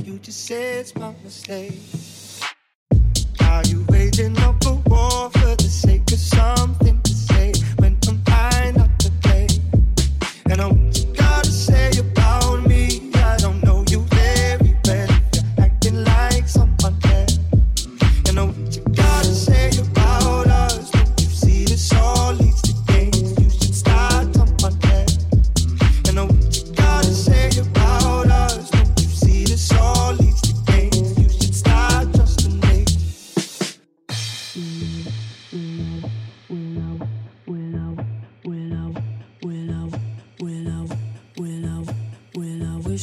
we know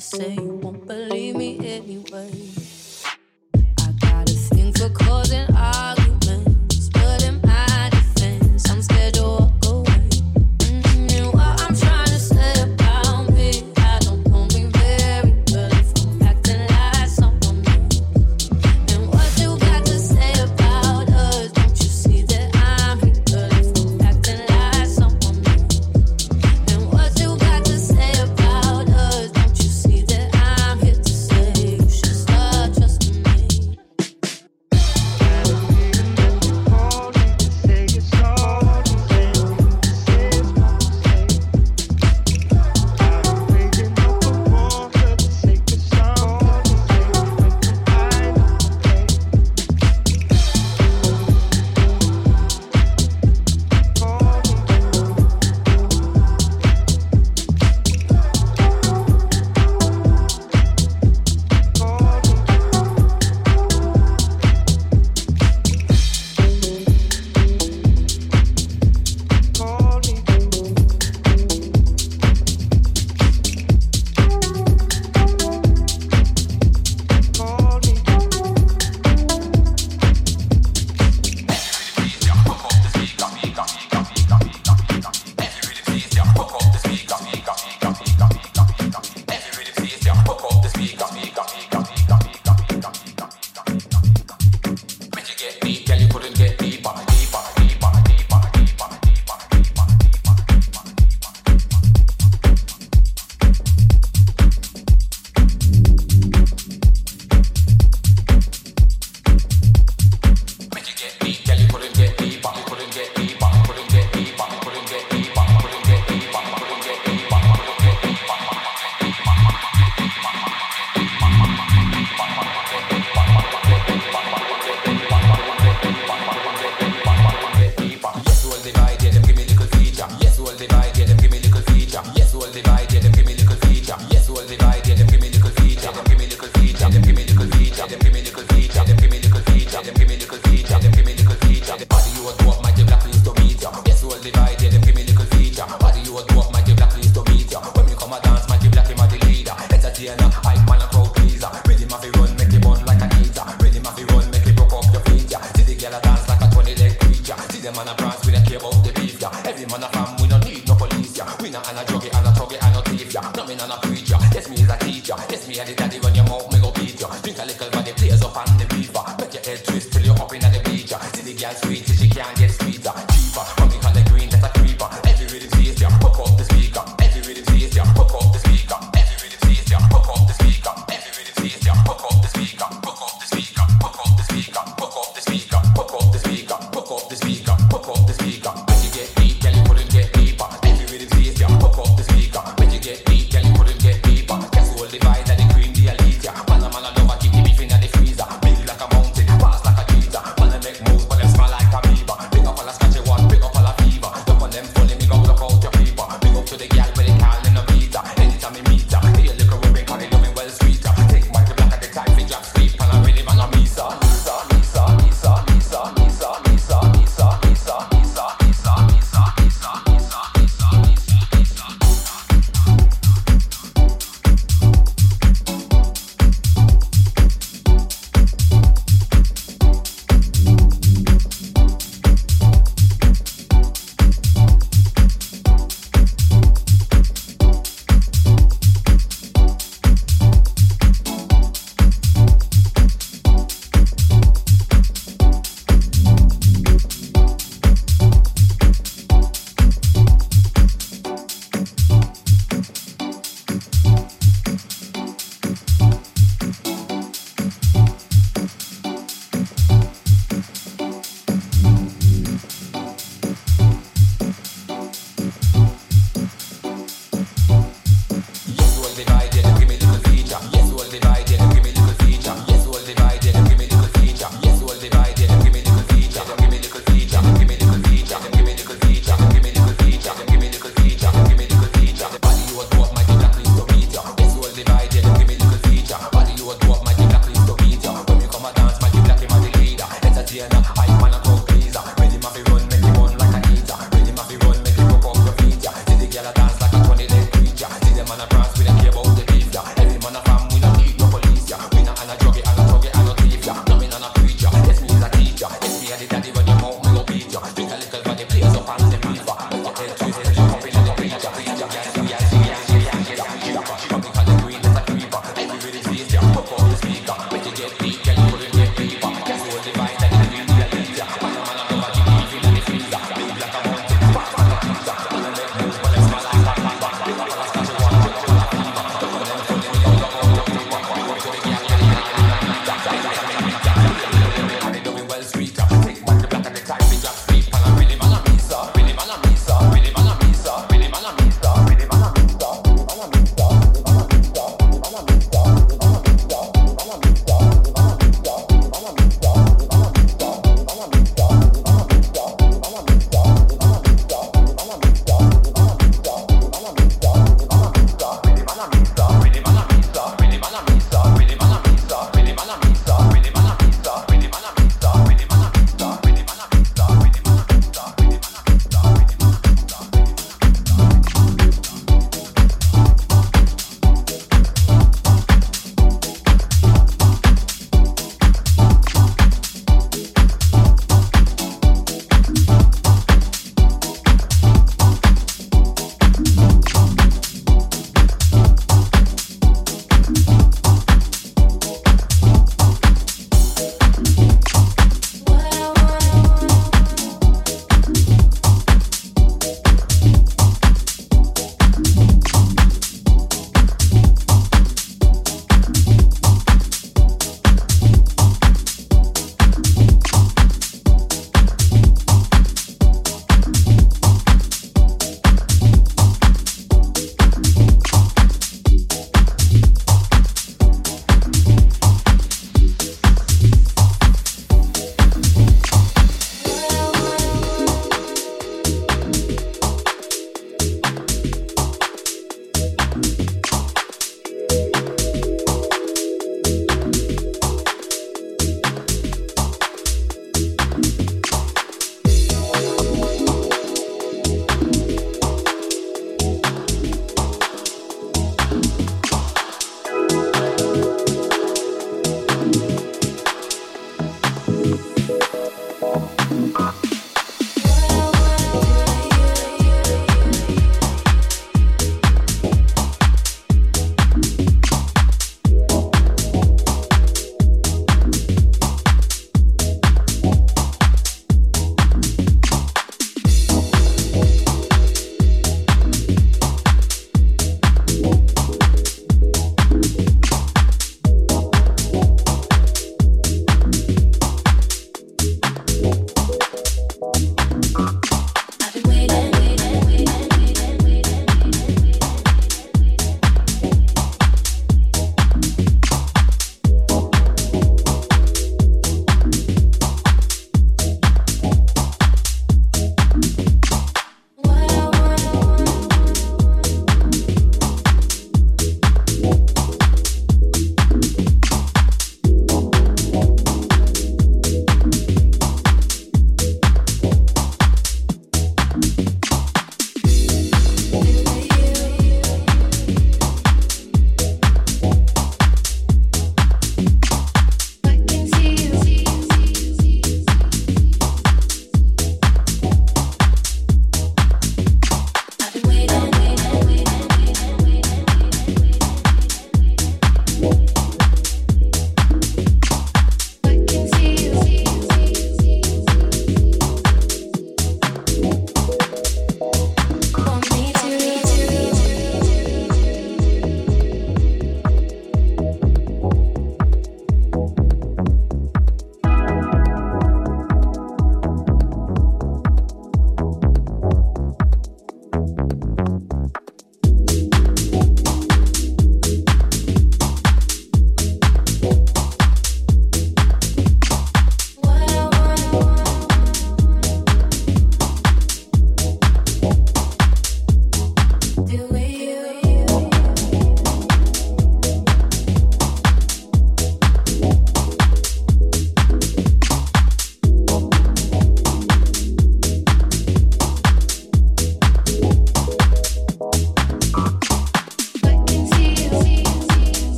the same. divide, yeah, them give me little feature. Yes, we'll divide, yeah, them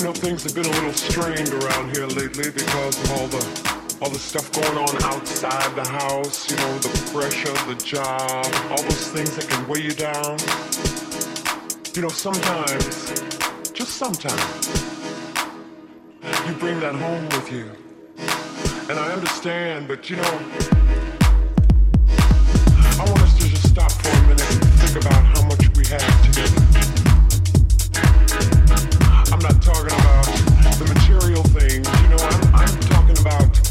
things have been a little strained around here lately because of all the all the stuff going on outside the house, you know, the pressure, the job, all those things that can weigh you down. You know, sometimes, just sometimes, you bring that home with you. And I understand, but you know, I want us to just stop for a minute and think about how much we have together. I'm not talking about the material things, you know, I'm, I'm talking about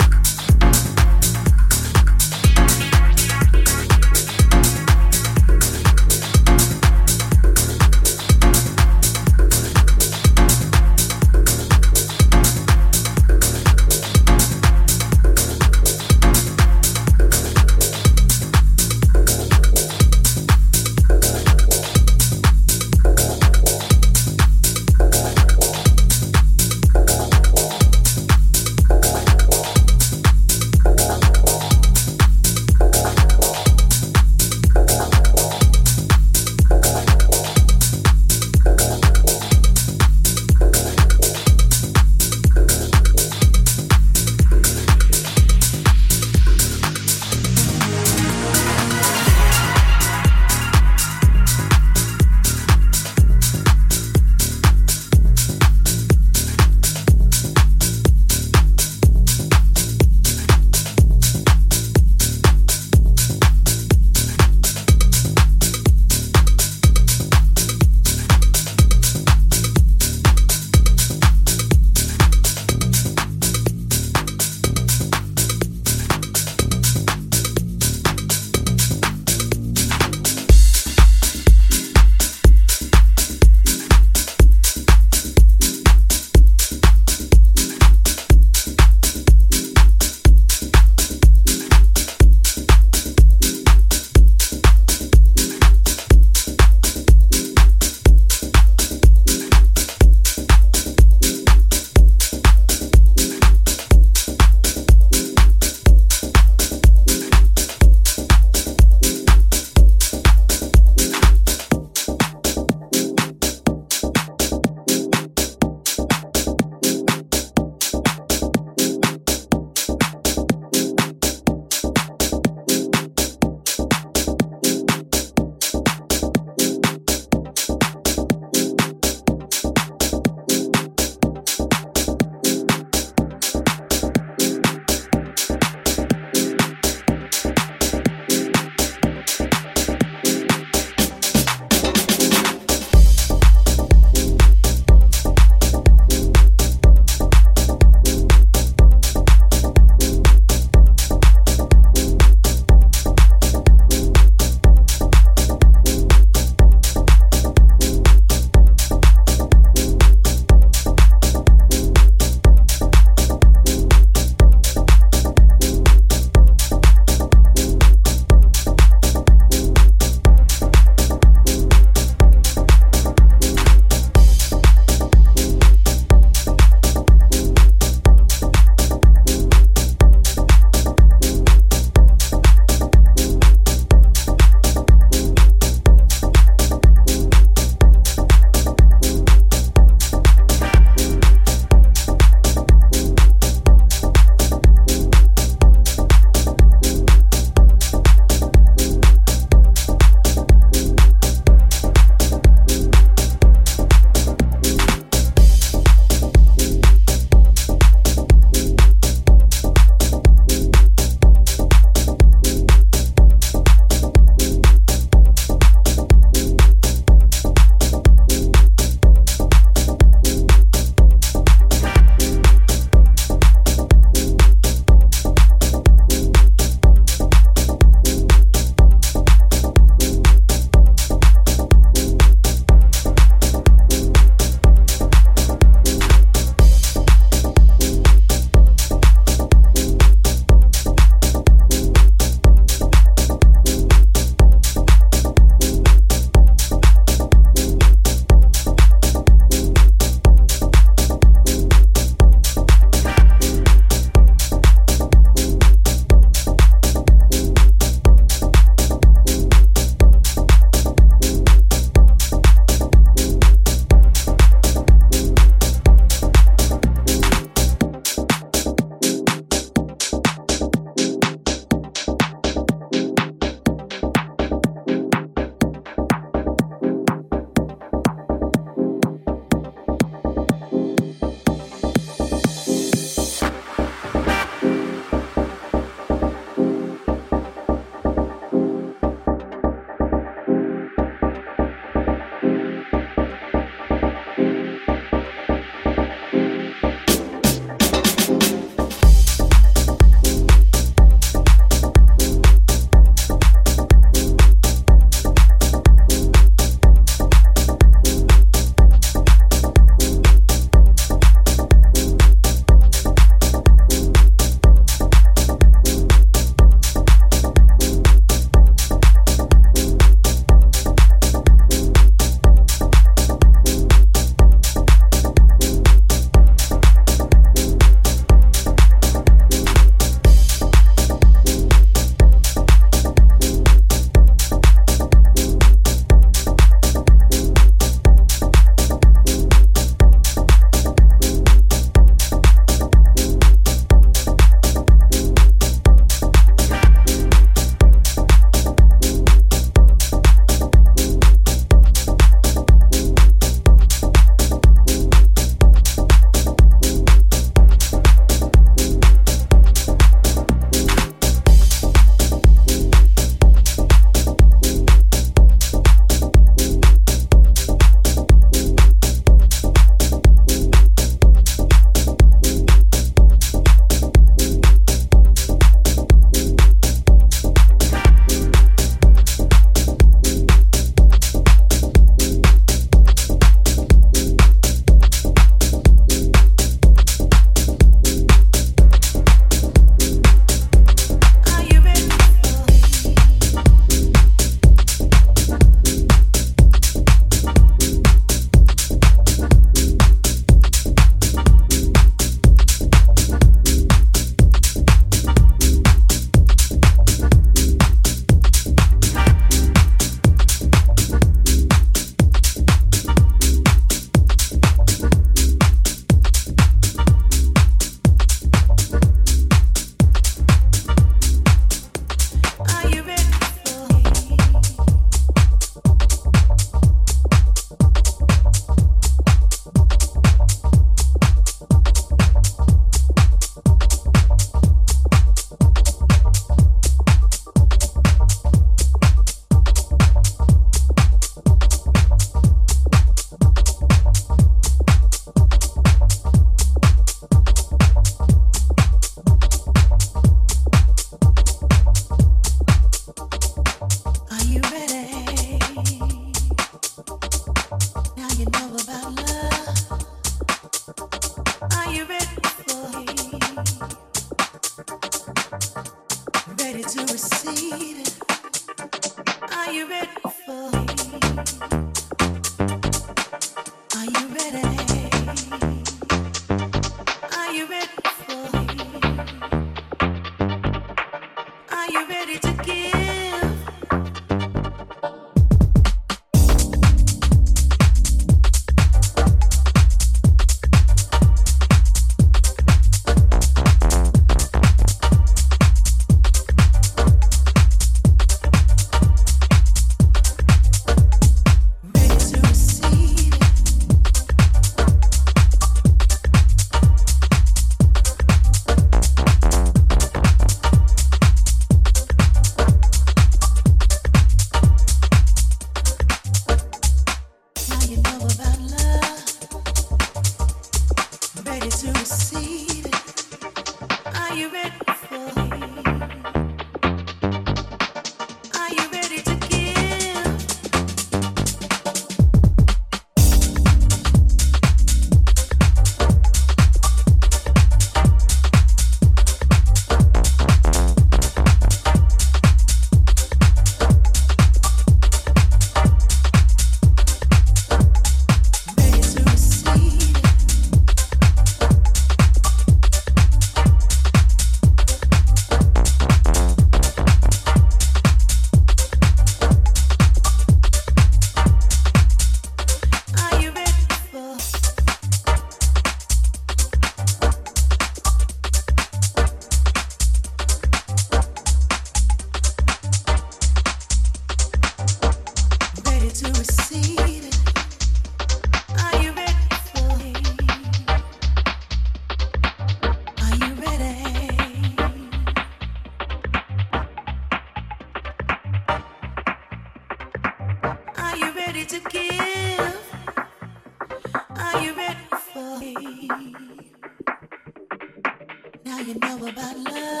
about love.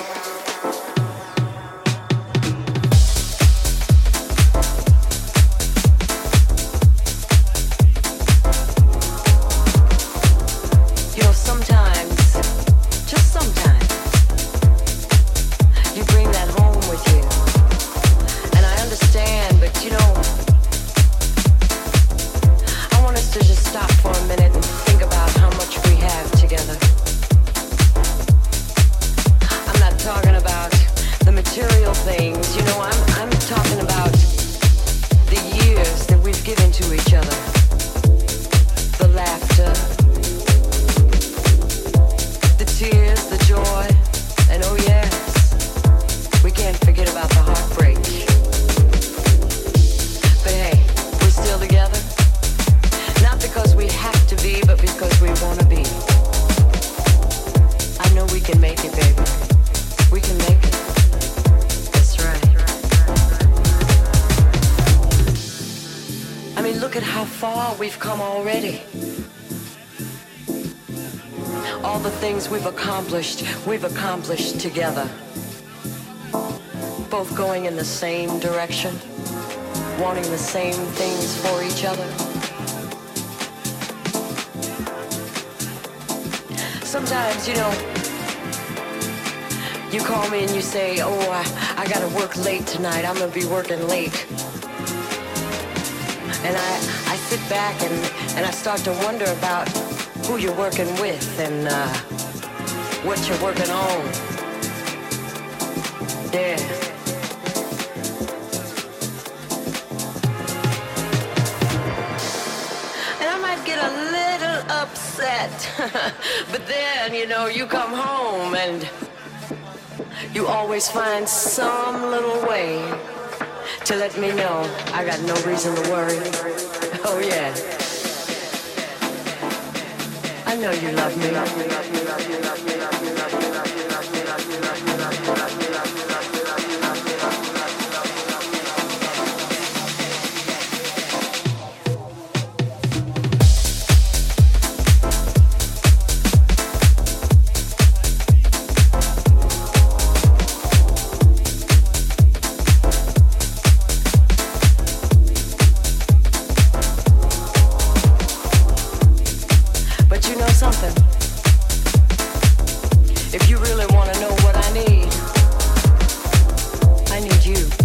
We've come already. All the things we've accomplished, we've accomplished together. Both going in the same direction, wanting the same things for each other. Sometimes, you know, you call me and you say, oh, I, I gotta work late tonight. I'm gonna be working late. And I, I sit back and, and I start to wonder about who you're working with and uh, what you're working on. Yeah. but then, you know, you come home and you always find some little way to let me know I got no reason to worry. Oh, yeah. I know you love me. Beats for you,